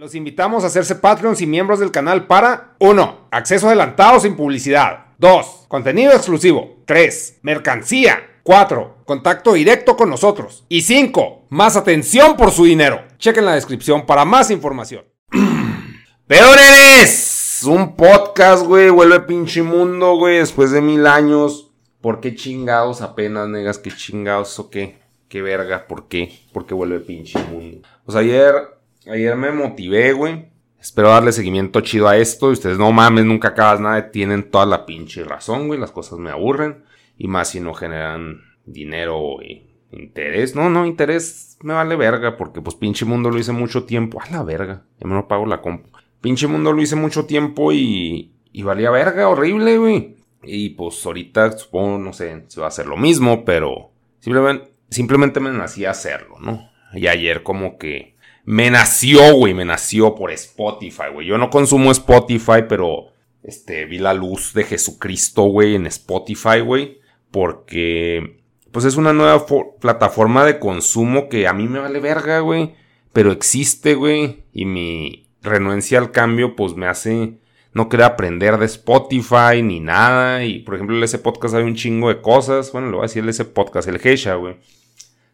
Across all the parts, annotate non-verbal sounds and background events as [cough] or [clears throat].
Los invitamos a hacerse Patreons y miembros del canal para 1. Acceso adelantado sin publicidad. 2. Contenido exclusivo. 3. Mercancía. 4. Contacto directo con nosotros. Y 5. Más atención por su dinero. Chequen la descripción para más información. [clears throat] Peores. Un podcast, güey. Vuelve pinche mundo, güey. Después de mil años. ¿Por qué chingados apenas, negas? ¿Qué chingados o qué? ¿Qué verga? ¿Por qué? ¿Por qué vuelve pinche mundo? Pues ayer, ayer me motivé, güey. Espero darle seguimiento chido a esto. Y ustedes no mames, nunca acabas nada. Tienen toda la pinche razón, güey. Las cosas me aburren. Y más si no generan dinero y interés. No, no, interés me vale verga. Porque pues pinche mundo lo hice mucho tiempo. A la verga. Ya me lo pago la compu. Pinche mundo lo hice mucho tiempo y, y valía verga, horrible, güey. Y pues ahorita supongo, no sé, se va a hacer lo mismo, pero simplemente, simplemente me nací a hacerlo, ¿no? Y ayer como que me nació, güey, me nació por Spotify, güey. Yo no consumo Spotify, pero este, vi la luz de Jesucristo, güey, en Spotify, güey. Porque, pues es una nueva plataforma de consumo que a mí me vale verga, güey. Pero existe, güey. Y mi renuencia al cambio, pues me hace no querer aprender de Spotify ni nada. Y, por ejemplo, en ese podcast hay un chingo de cosas. Bueno, lo voy a decir ese podcast, el Heisha, güey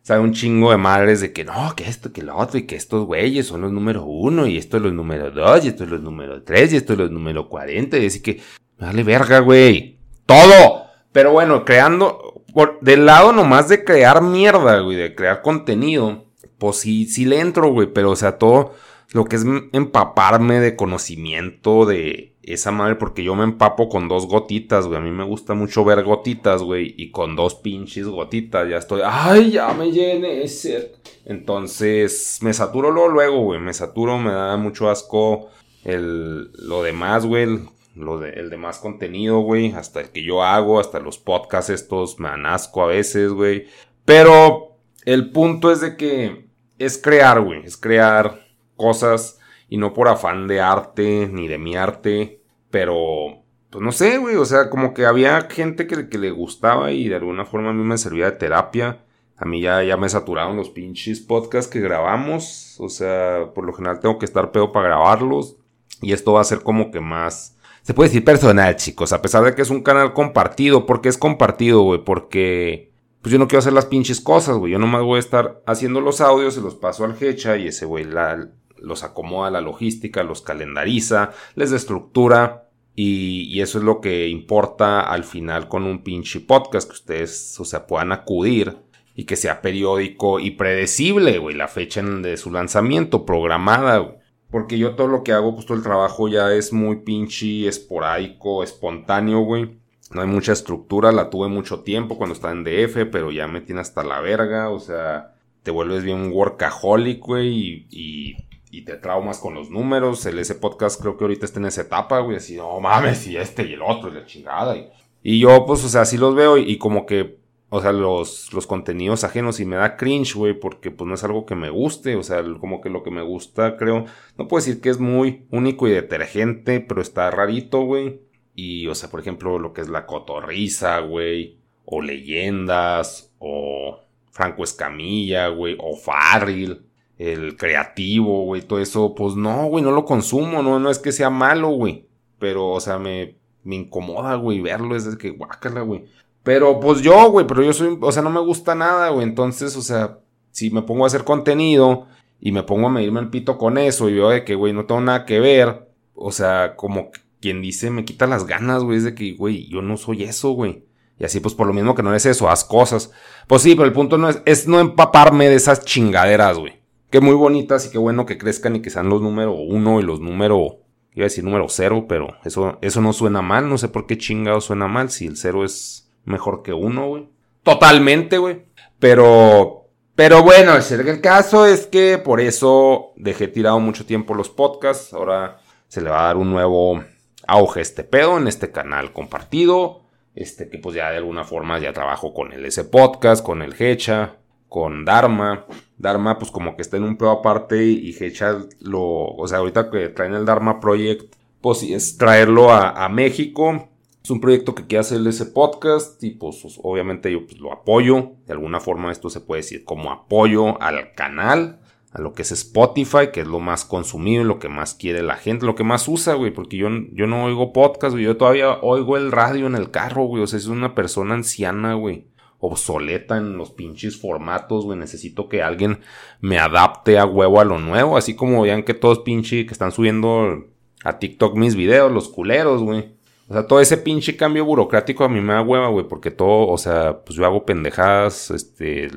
sabe un chingo de madres de que no, que esto, que lo otro, y que estos güeyes son los número uno, y esto es los número dos, y esto es los número tres, y esto es los número cuarenta, y así que, dale verga, güey. Todo. Pero bueno, creando, por, del lado nomás de crear mierda, güey, de crear contenido, pues sí, sí le entro, güey, pero o sea, todo lo que es empaparme de conocimiento de esa madre, porque yo me empapo con dos gotitas, güey. A mí me gusta mucho ver gotitas, güey. Y con dos pinches gotitas ya estoy. ¡Ay, ya me llene ese! Entonces, me saturo luego, luego, güey. Me saturo, me da mucho asco el, lo demás, güey. Lo de, el demás contenido, güey. Hasta el que yo hago, hasta los podcasts estos me dan asco a veces, güey. Pero el punto es de que es crear, güey. Es crear cosas y no por afán de arte ni de mi arte, pero pues no sé, güey, o sea, como que había gente que, le gustaba y de alguna forma a mí me servía de terapia. A mí ya, ya me saturaron los pinches podcasts que grabamos, o sea, por lo general tengo que estar pedo para grabarlos y esto va a ser como que más... Se puede decir personal, chicos, a pesar de que es un canal compartido. ¿Por qué es compartido, güey? Porque pues yo no quiero hacer las pinches cosas, güey. Yo nomás voy a estar haciendo los audios, se los paso al Hecha y ese güey la, los acomoda la logística, los calendariza, les da estructura. Y, eso es lo que importa al final con un pinche podcast, que ustedes, o sea, puedan acudir y que sea periódico y predecible, güey, la fecha de su lanzamiento, programada, Porque yo todo lo que hago, pues todo el trabajo ya es muy pinche esporádico, espontáneo, güey. No hay mucha estructura, la tuve mucho tiempo cuando estaba en DF, pero ya me tiene hasta la verga, o sea, te vuelves bien workaholic, güey, y y te traumas con los números. El ese podcast creo que ahorita está en esa etapa, güey, así, no mames, y este y el otro, y la chingada. Y, yo, pues, o sea, así los veo y, como que, o sea, los, los contenidos ajenos y me da cringe, güey, porque pues no es algo que me guste, o sea, como que lo que me gusta, creo, no puedo decir que es muy único y detergente, pero está rarito, güey. Y, o sea, por ejemplo, lo que es la cotorriza, güey, o leyendas, o Franco Escamilla, güey, o Farril el creativo, güey, todo eso, pues no, güey, no lo consumo, no, no es que sea malo, güey. Pero, o sea, me, me incomoda, güey, verlo, es de que guácala, güey. Pero, pues yo, güey, pero yo soy, o sea, no me gusta nada, güey. Entonces, o sea, si me pongo a hacer contenido y me pongo a medirme el pito con eso y veo de que, güey, no tengo nada que ver, o sea, como quien dice, me quita las ganas, güey, es de que, güey, yo no soy eso, güey. Y así, pues por lo mismo que no es eso, haz cosas. Pues sí, pero el punto no es, es no empaparme de esas chingaderas, güey. Que muy bonitas y qué bueno que crezcan y que sean los número uno y los número, iba a decir número cero, pero eso, eso no suena mal, no sé por qué chingado suena mal si el cero es mejor que uno, güey. Totalmente, güey. Pero, pero bueno, el caso es que por eso dejé tirado mucho tiempo los podcasts. Ahora se le va a dar un nuevo auge a este pedo en este canal compartido este, que pues ya de alguna forma ya trabajo con el ese podcast, con el Hecha, con Dharma. Dharma pues como que está en un pedo aparte y Hecha lo, o sea, ahorita que traen el Dharma Project, pues es traerlo a, México. Es un proyecto que quiere hacer ese podcast y pues, pues obviamente yo pues, lo apoyo. De alguna forma esto se puede decir como apoyo al canal a lo que es Spotify, que es lo más consumido, lo que más quiere la gente, lo que más usa, güey, porque yo, yo no oigo podcast, güey, yo todavía oigo el radio en el carro, güey, o sea, es una persona anciana, güey, obsoleta en los pinches formatos, güey, necesito que alguien me adapte a huevo a lo nuevo, así como vean que todos pinches que están subiendo a TikTok mis videos, los culeros, güey. O sea, todo ese pinche cambio burocrático a mí me da hueva, güey, porque todo, o sea, pues yo hago pendejadas, este,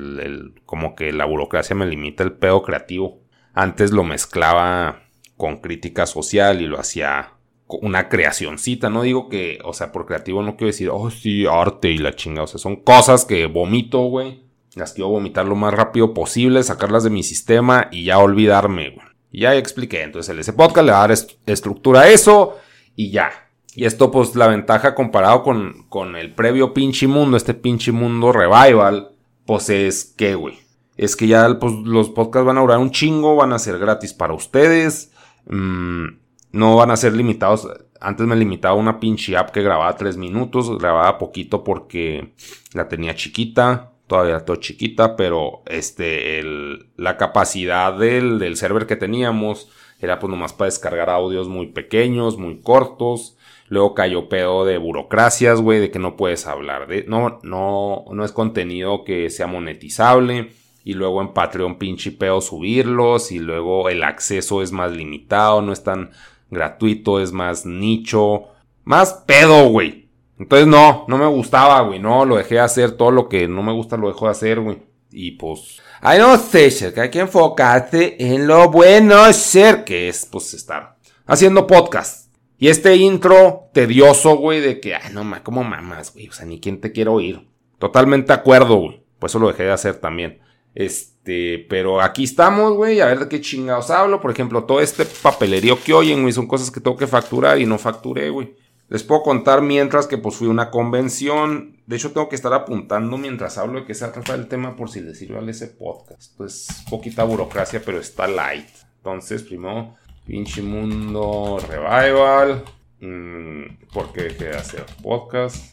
como que la burocracia me limita el pedo creativo. Antes lo mezclaba con crítica social y lo hacía una creacioncita, no digo que, o sea, por creativo no quiero decir, oh sí, arte y la chinga, o sea, son cosas que vomito, güey, las quiero vomitar lo más rápido posible, sacarlas de mi sistema y ya olvidarme, güey. Y ya expliqué, entonces el ese podcast le va a dar estructura a eso y ya, y esto, pues, la ventaja comparado con, con el previo pinche mundo, este pinche mundo revival, pues es que, güey. Es que ya pues, los podcasts van a durar un chingo, van a ser gratis para ustedes. Mm, no van a ser limitados. Antes me limitaba una pinche app que grababa tres minutos. Grababa poquito porque la tenía chiquita. Todavía la tengo chiquita. Pero este, el, la capacidad del, del server que teníamos era pues nomás para descargar audios muy pequeños, muy cortos. Luego cayó pedo de burocracias, güey, de que no puedes hablar de... No, no, no es contenido que sea monetizable. Y luego en Patreon pinche pedo subirlos. Y luego el acceso es más limitado, no es tan gratuito, es más nicho. Más pedo, güey. Entonces no, no me gustaba, güey. No, lo dejé de hacer. Todo lo que no me gusta lo dejo de hacer, güey. Y pues... Ay, no sé, que hay que enfocarse en lo bueno ser, que es pues estar haciendo podcast. Y este intro tedioso, güey, de que, ay, no, ma, ¿cómo mamas, güey? O sea, ni quién te quiero oír. Totalmente de acuerdo, güey. Por eso lo dejé de hacer también. Este, pero aquí estamos, güey, a ver de qué chingados hablo. Por ejemplo, todo este papelerío que oyen, güey, son cosas que tengo que facturar y no facturé, güey. Les puedo contar mientras que pues fui a una convención. De hecho, tengo que estar apuntando mientras hablo de que se trata el tema por si les sirve a ese podcast. Pues poquita burocracia, pero está light. Entonces, primero Pinche Mundo Revival. Mm, ¿Por qué dejé de hacer podcast?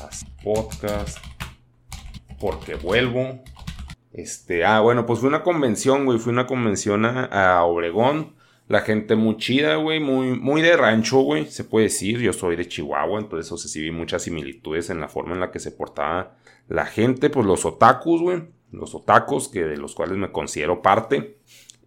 Haz podcast. Porque vuelvo. Este, ah, bueno, pues fue una convención, güey. Fue una convención a, Obregón. La gente muy chida, güey. Muy, muy de rancho, güey. Se puede decir. Yo soy de Chihuahua. Entonces, o sea, sí vi muchas similitudes en la forma en la que se portaba la gente. Pues los otakus, güey. Los otakus, que de los cuales me considero parte.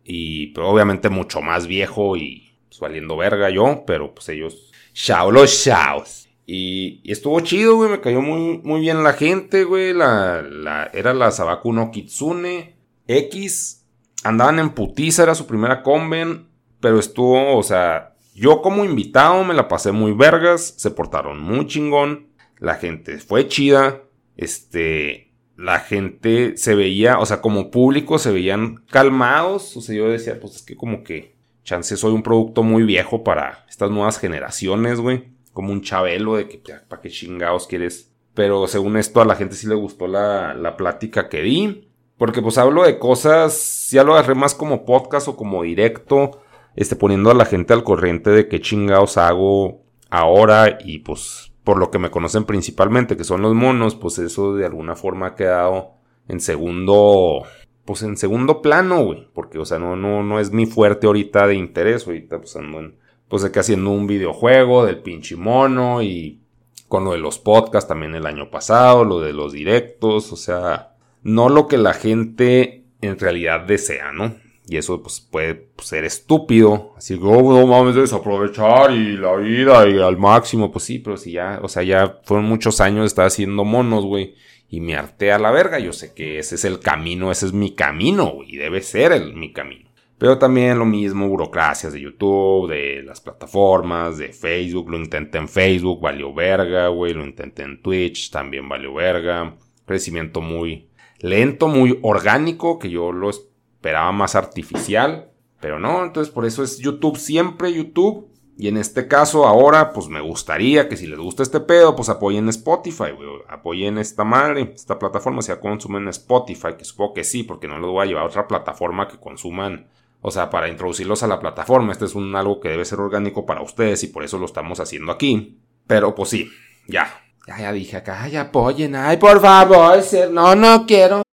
Y pero obviamente mucho más viejo y saliendo verga yo, pero pues ellos, chao los chaos. Y, estuvo chido, güey, me cayó muy, muy bien la gente, güey. La, era la Sabaku no Kitsune X. Andaban en putiza, era su primera conven. Pero estuvo, o sea, yo como invitado me la pasé muy vergas. Se portaron muy chingón. La gente fue chida. Este, la gente se veía, o sea, como público se veían calmados. O sea, yo decía, pues es que como que chance soy un producto muy viejo para estas nuevas generaciones, güey. Como un chabelo de que, ¿para qué chingados quieres? Pero según esto a la gente sí le gustó la, la plática que di. Porque pues hablo de cosas, ya lo agarré más como podcast o como directo. Este, poniendo a la gente al corriente de qué chingados hago ahora y pues por lo que me conocen principalmente, que son los monos, pues eso de alguna forma ha quedado en segundo pues en segundo plano, güey. Porque, o sea, no, no, no es mi fuerte ahorita de interés. Ahorita, pues ando en, pues de que haciendo un videojuego del pinche mono y con lo de los podcasts también el año pasado, lo de los directos, o sea, no lo que la gente en realidad desea, ¿no? Y eso pues puede ser estúpido, así que oh, no mames desaprovechar y la vida y al máximo, pues sí, pero si ya, o sea, ya fueron muchos años de estar haciendo monos, güey y me harté a la verga. Yo sé que ese es el camino, ese es mi camino, y debe ser el, mi camino. Pero también lo mismo, burocracias de YouTube, de las plataformas, de Facebook. Lo intenté en Facebook, valió verga, güey. Lo intenté en Twitch, también valió verga. Crecimiento muy lento, muy orgánico, que yo lo esperaba más artificial. Pero no, entonces por eso es YouTube, siempre YouTube. Y en este caso, ahora, pues me gustaría que si les gusta este pedo, pues apoyen Spotify, güey. Apoyen esta madre, esta plataforma, si ya consumen Spotify, que supongo que sí, porque no les voy a llevar a otra plataforma que consuman. O sea, para introducirlos a la plataforma. Este es un algo que debe ser orgánico para ustedes y por eso lo estamos haciendo aquí. Pero pues sí, ya. Ya, ya dije acá, ay, apoyen, ay, por favor, no, no quiero.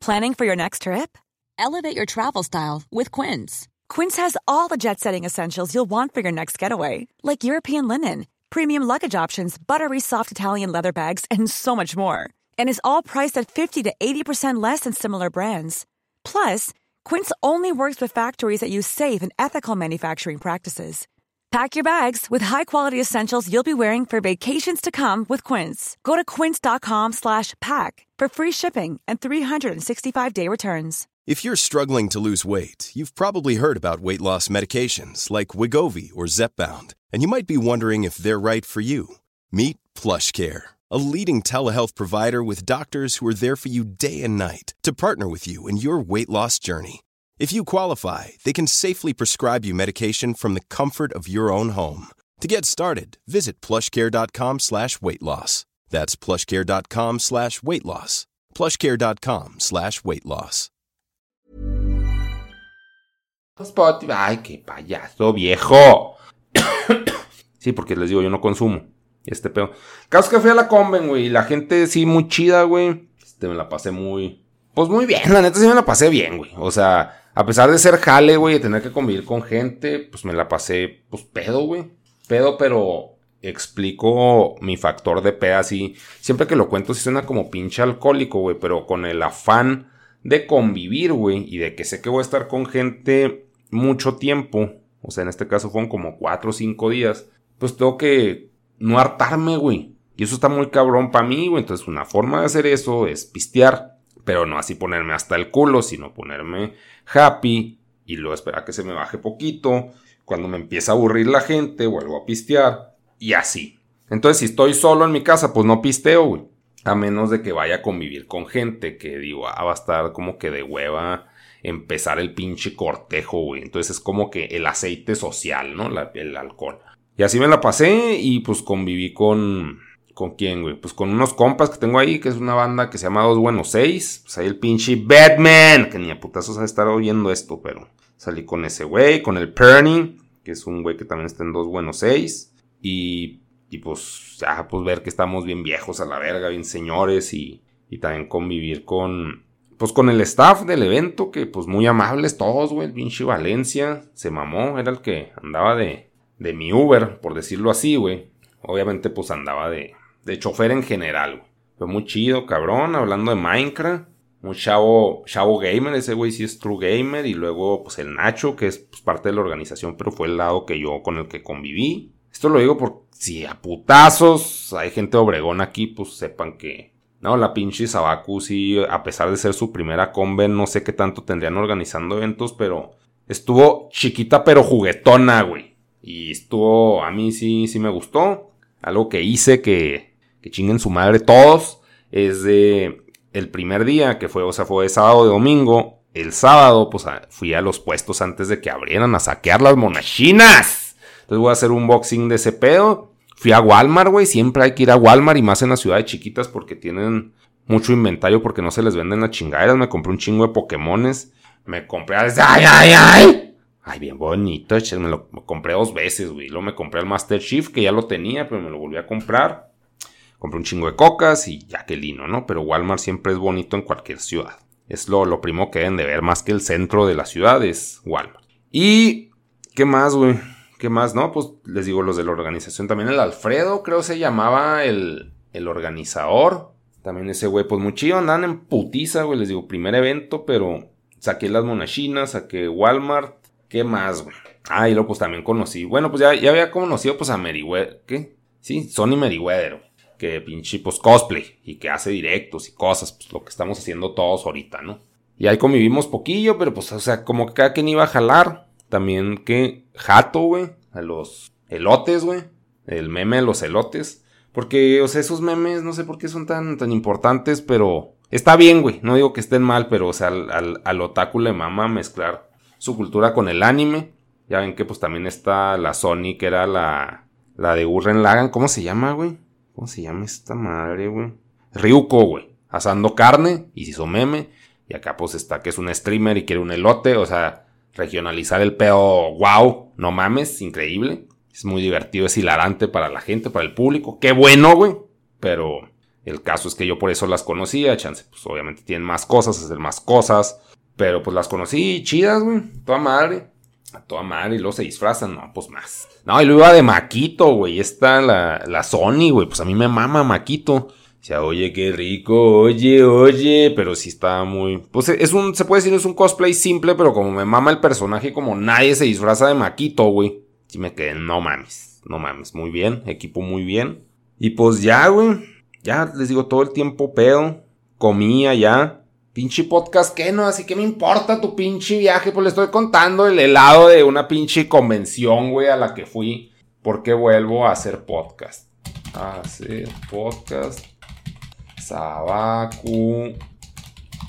Planning for your next trip? Elevate your travel style with Quince. Quince has all the jet setting essentials you'll want for your next getaway, like European linen, premium luggage options, buttery soft Italian leather bags, and so much more. And is all priced at 50 to 80% less than similar brands. Plus, Quince only works with factories that use safe and ethical manufacturing practices. Pack your bags with high-quality essentials you'll be wearing for vacations to come with Quince. Go to quince.com/pack for free shipping and 365-day returns. If you're struggling to lose weight, you've probably heard about weight loss medications like Wigovi or Zepbound, and you might be wondering if they're right for you. Meet PlushCare, a leading telehealth provider with doctors who are there for you day and night to partner with you in your weight loss journey. If you qualify, they can safely prescribe you medication from the comfort of your own home. To get started, visit plushcare.com slash weight loss. That's plushcare.com slash weight loss. Plushcare.com slash weight loss. Spotify. Qué payaso viejo. [coughs] sí, porque les digo, yo no consumo. Este pedo. Caso que fui a la Conven, güey. Y la gente sí, muy chida, güey. Este, me la pasé muy. Pues muy bien, la neta sí me la pasé bien, güey. O sea, a pesar de ser jale, güey, de tener que convivir con gente, pues me la pasé, pues pedo, güey. Pedo, pero explico mi factor de peda así. Siempre que lo cuento, sí suena como pinche alcohólico, güey. Pero con el afán de convivir, güey. Y de que sé que voy a estar con gente mucho tiempo. O sea, en este caso fueron como 4 o 5 días. Pues tengo que no hartarme, güey. Y eso está muy cabrón para mí, güey. Entonces, una forma de hacer eso es pistear. Pero no así ponerme hasta el culo, sino ponerme happy y luego esperar que se me baje poquito. Cuando me empieza a aburrir la gente, vuelvo a pistear. Y así. Entonces, si estoy solo en mi casa, pues no pisteo, güey. A menos de que vaya a convivir con gente que digo, ah, va a estar como que de hueva empezar el pinche cortejo, güey. Entonces es como que el aceite social, ¿no? el alcohol. Y así me la pasé y pues conviví con... ¿Con quién, güey? Pues con unos compas que tengo ahí, que es una banda que se llama Dos Buenos Seis. Pues ahí el pinche Batman, que ni a putazos a estar oyendo esto, pero salí con ese güey, con el Perny, que es un güey que también está en Dos Buenos Seis. Y, y pues ya, pues ver que estamos bien viejos a la verga, bien señores y, y también convivir con, pues con el staff del evento, que pues muy amables todos, güey. El pinche Valencia se mamó, era el que andaba de, de mi Uber, por decirlo así, güey. Obviamente, pues andaba de, de chofer en general, güey. Fue muy chido, cabrón, hablando de Minecraft. Un chavo, chavo gamer, ese güey sí es true gamer. Y luego, pues el Nacho, que es pues, parte de la organización, pero fue el lado que yo con el que conviví. Esto lo digo por si a putazos hay gente obregón aquí, pues sepan que no, la pinche Sabaku sí, a pesar de ser su primera conven, no sé qué tanto tendrían organizando eventos, pero estuvo chiquita pero juguetona, güey. Y estuvo, a mí sí, sí me gustó. Algo que hice que, que chinguen su madre todos, es de el primer día, que fue, o sea, fue sábado de domingo. El sábado, pues fui a los puestos antes de que abrieran a saquear las monachinas. Entonces voy a hacer un boxing de ese pedo. Fui a Walmart, güey. Siempre hay que ir a Walmart y más en las ciudades chiquitas porque tienen mucho inventario porque no se les venden las chingaderas. Me compré un chingo de Pokémones. Me compré ¡Ay, ay, ay! Ay, bien bonito. Me lo compré dos veces, güey. Luego me compré el Master Chief que ya lo tenía, pero me lo volví a comprar. compré un chingo de cocas y ya que lino, ¿no? Pero Walmart siempre es bonito en cualquier ciudad. Es lo, lo primo que deben de ver, más que el centro de la ciudad es Walmart. Y, ¿qué más, güey? ¿Qué más? No, pues les digo los de la organización. También el Alfredo, creo se llamaba el, el organizador. También ese güey, pues muy andan en putiza, güey. Les digo, primer evento, pero saqué las monachinas, saqué Walmart. ¿Qué más, güey? Ah, y luego pues también conocí. Bueno, pues ya, ya había conocido pues a Meriwether. ¿Qué? Sí, Sony Meriwether, Que pinche pues cosplay y que hace directos y cosas. Pues lo que estamos haciendo todos ahorita, ¿no? Y ahí convivimos poquillo, pero pues, o sea, como que cada quien iba a jalar. También que jato, güey. A los elotes, güey. El meme de los elotes. Porque, o sea, esos memes no sé por qué son tan, tan importantes, pero está bien, güey. No digo que estén mal, pero, o sea, al, al, al otaku le mama mezclar su cultura con el anime. Ya ven que pues también está la Sony, que era la, la de Urren Lagan. ¿Cómo se llama, güey? ¿Cómo se llama esta madre, güey? Ryuko, güey. Asando carne y se hizo meme. Y acá pues está que es un streamer y quiere un elote. O sea, regionalizar el peo, wow, no mames, increíble. Es muy divertido, es hilarante para la gente, para el público. Qué bueno, güey. Pero el caso es que yo por eso las conocía. Chance, pues obviamente tienen más cosas, hacer más cosas. Pero pues las conocí chidas, güey. Toda madre. A toda madre. Y luego se disfrazan. No, pues más. No, y luego iba de Maquito, güey. Está la, la Sony, güey. Pues a mí me mama Maquito. Sea, oye, qué rico, oye, oye, pero sí está muy... Pues es un, se puede decir, es un cosplay simple, pero como me mama el personaje, como nadie se disfraza de Maquito, güey. Sí me quedé, no mames, no mames, muy bien, equipo muy bien. Y pues ya, güey, ya les digo, todo el tiempo pedo, comía ya. Pinche podcast, ¿qué no? Así que me importa tu pinche viaje, pues le estoy contando el helado de una pinche convención, güey, a la que fui. Porque vuelvo a hacer podcast. Hacer podcast. Sabaku.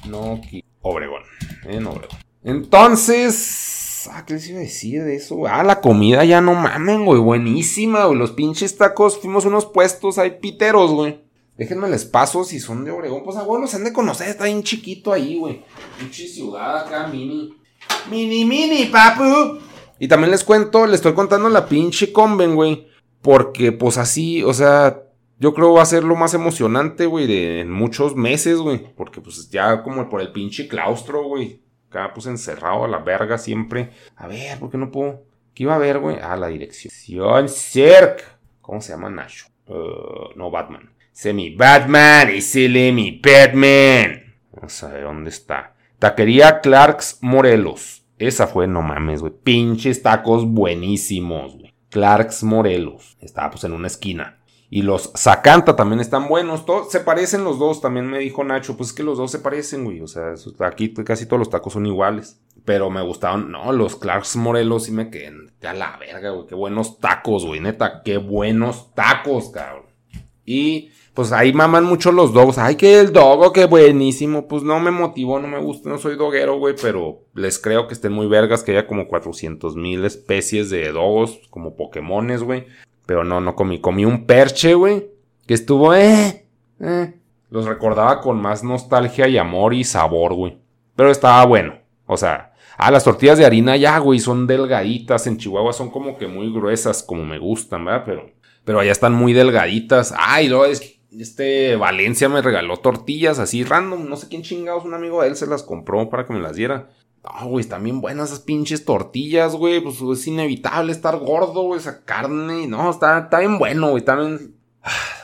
No, Obregón. En Obregón. Entonces. Ah, ¿qué les iba a decir de eso? Ah, la comida ya no mamen, güey. Buenísima, güey. Los pinches tacos. Fuimos unos puestos ahí piteros, güey. Déjenme les paso si son de Obregón. Pues abuelos se han de conocer. Está bien chiquito ahí, güey. Pinche ciudad acá, mini. Mini, mini, papu. Y también les cuento, les estoy contando la pinche conven, güey. Porque, pues así, o sea, yo creo va a ser lo más emocionante, güey, de muchos meses, güey. Porque, pues ya como por el pinche claustro, güey. Acá, pues encerrado a la verga siempre. A ver, ¿por qué no puedo? ¿Qué iba a ver, güey? Ah, la dirección. Cirque. ¿Cómo se llama Nacho? Uh, no, Batman. Semi Batman, ese mi Batman. A ver dónde está. Taquería Clarks Morelos. Esa fue, no mames, güey. Pinches tacos buenísimos, güey. Clarks Morelos. Estaba pues en una esquina. Y los Zacanta también están buenos. Todos, se parecen los dos, también me dijo Nacho. Pues es que los dos se parecen, güey. O sea, aquí casi todos los tacos son iguales. Pero me gustaban, no, los Clarks Morelos sí me quedan a la verga, güey. Qué buenos tacos, güey. Neta, qué buenos tacos, cabrón. Y pues ahí maman mucho los dogos. Ay, que el dogo, qué buenísimo. Pues no me motivó, no me gusta, no soy doguero, güey. Pero les creo que estén muy vergas, que haya como 400 mil especies de dogos, como Pokémones, güey. Pero no, no comí. Comí un perche, güey. Que estuvo, eh, eh. Los recordaba con más nostalgia y amor y sabor, güey. Pero estaba bueno. O sea, ah, las tortillas de harina ya, güey, son delgaditas. En Chihuahua son como que muy gruesas, como me gustan, ¿verdad? Pero, pero allá están muy delgaditas. Ay, luego es este Valencia me regaló tortillas así random. No sé quién chingados, un amigo de él se las compró para que me las diera. No, güey, están bien buenas esas pinches tortillas, güey. Pues es inevitable estar gordo, güey, esa carne. No, está, está bien bueno, güey. Está bien.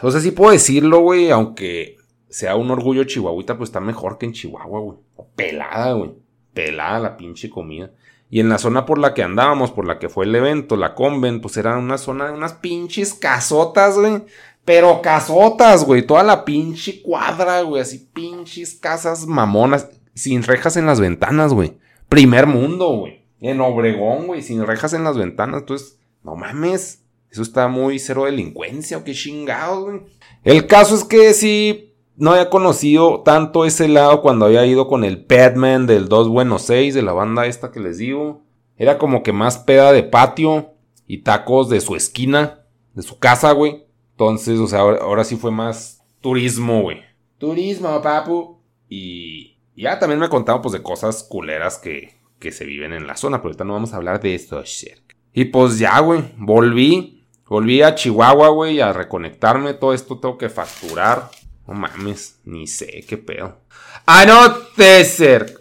O sea, sí puedo decirlo, güey, aunque sea un orgullo chihuahuita, pues está mejor que en Chihuahua, güey. Pelada, güey. Pelada la pinche comida. Y en la zona por la que andábamos, por la que fue el evento, la conven, pues era una zona de unas pinches casotas, güey. Pero casotas, güey. Toda la pinche cuadra, güey. Así pinches casas mamonas. Sin rejas en las ventanas, güey. Primer mundo, güey. En Obregón, güey. Sin rejas en las ventanas. Entonces, no mames. Eso está muy cero delincuencia o qué chingados, güey. El caso es que sí, no había conocido tanto ese lado cuando había ido con el Padman del Dos Buenos Seis, de la banda esta que les digo. Era como que más peda de patio y tacos de su esquina, de su casa, güey. Entonces, o sea, ahora, ahora sí fue más turismo, güey. Turismo, papu. Y ya también me contaban pues de cosas culeras que, que se viven en la zona, pero ahorita no vamos a hablar de esto, shit. Y pues ya, güey, volví Volví a Chihuahua, güey, a reconectarme. Todo esto tengo que facturar. No mames, ni sé qué pedo. Anotecer.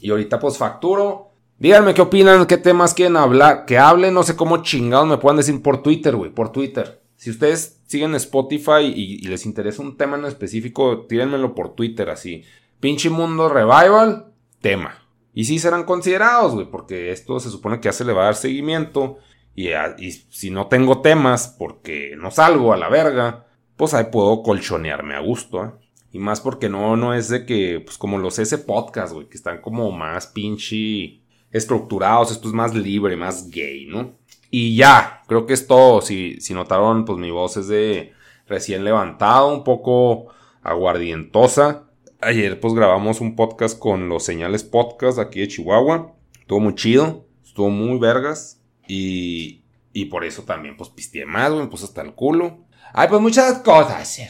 Y ahorita pues facturo. Díganme qué opinan, qué temas quieren hablar, que hablen, no sé cómo chingados me puedan decir por Twitter, güey, por Twitter. Si ustedes siguen Spotify y, les interesa un tema en específico, tírenmelo por Twitter así. Pinche Mundo Revival, tema. Y sí serán considerados, güey, porque esto se supone que ya se le va a dar seguimiento. Y, y, si no tengo temas porque no salgo a la verga, pues ahí puedo colchonearme a gusto, ¿eh? Y más porque no, no es de que, pues como los ese podcast, güey, que están como más pinche estructurados, esto es más libre, más gay, ¿no? Y ya, creo que es todo. Si, si notaron, pues mi voz es de recién levantado, un poco aguardientosa. Ayer pues grabamos un podcast con los señales podcast aquí de Chihuahua. Estuvo muy chido, estuvo muy vergas. Y, y por eso también, pues pisteé más, güey, me puse hasta el culo. Ay, pues muchas cosas.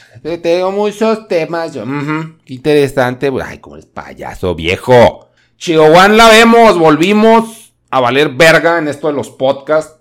Tengo muchos temas. Yo, qué interesante. Ay, como el payaso viejo. Chihuahua la vemos, volvimos a valer verga en esto de los podcasts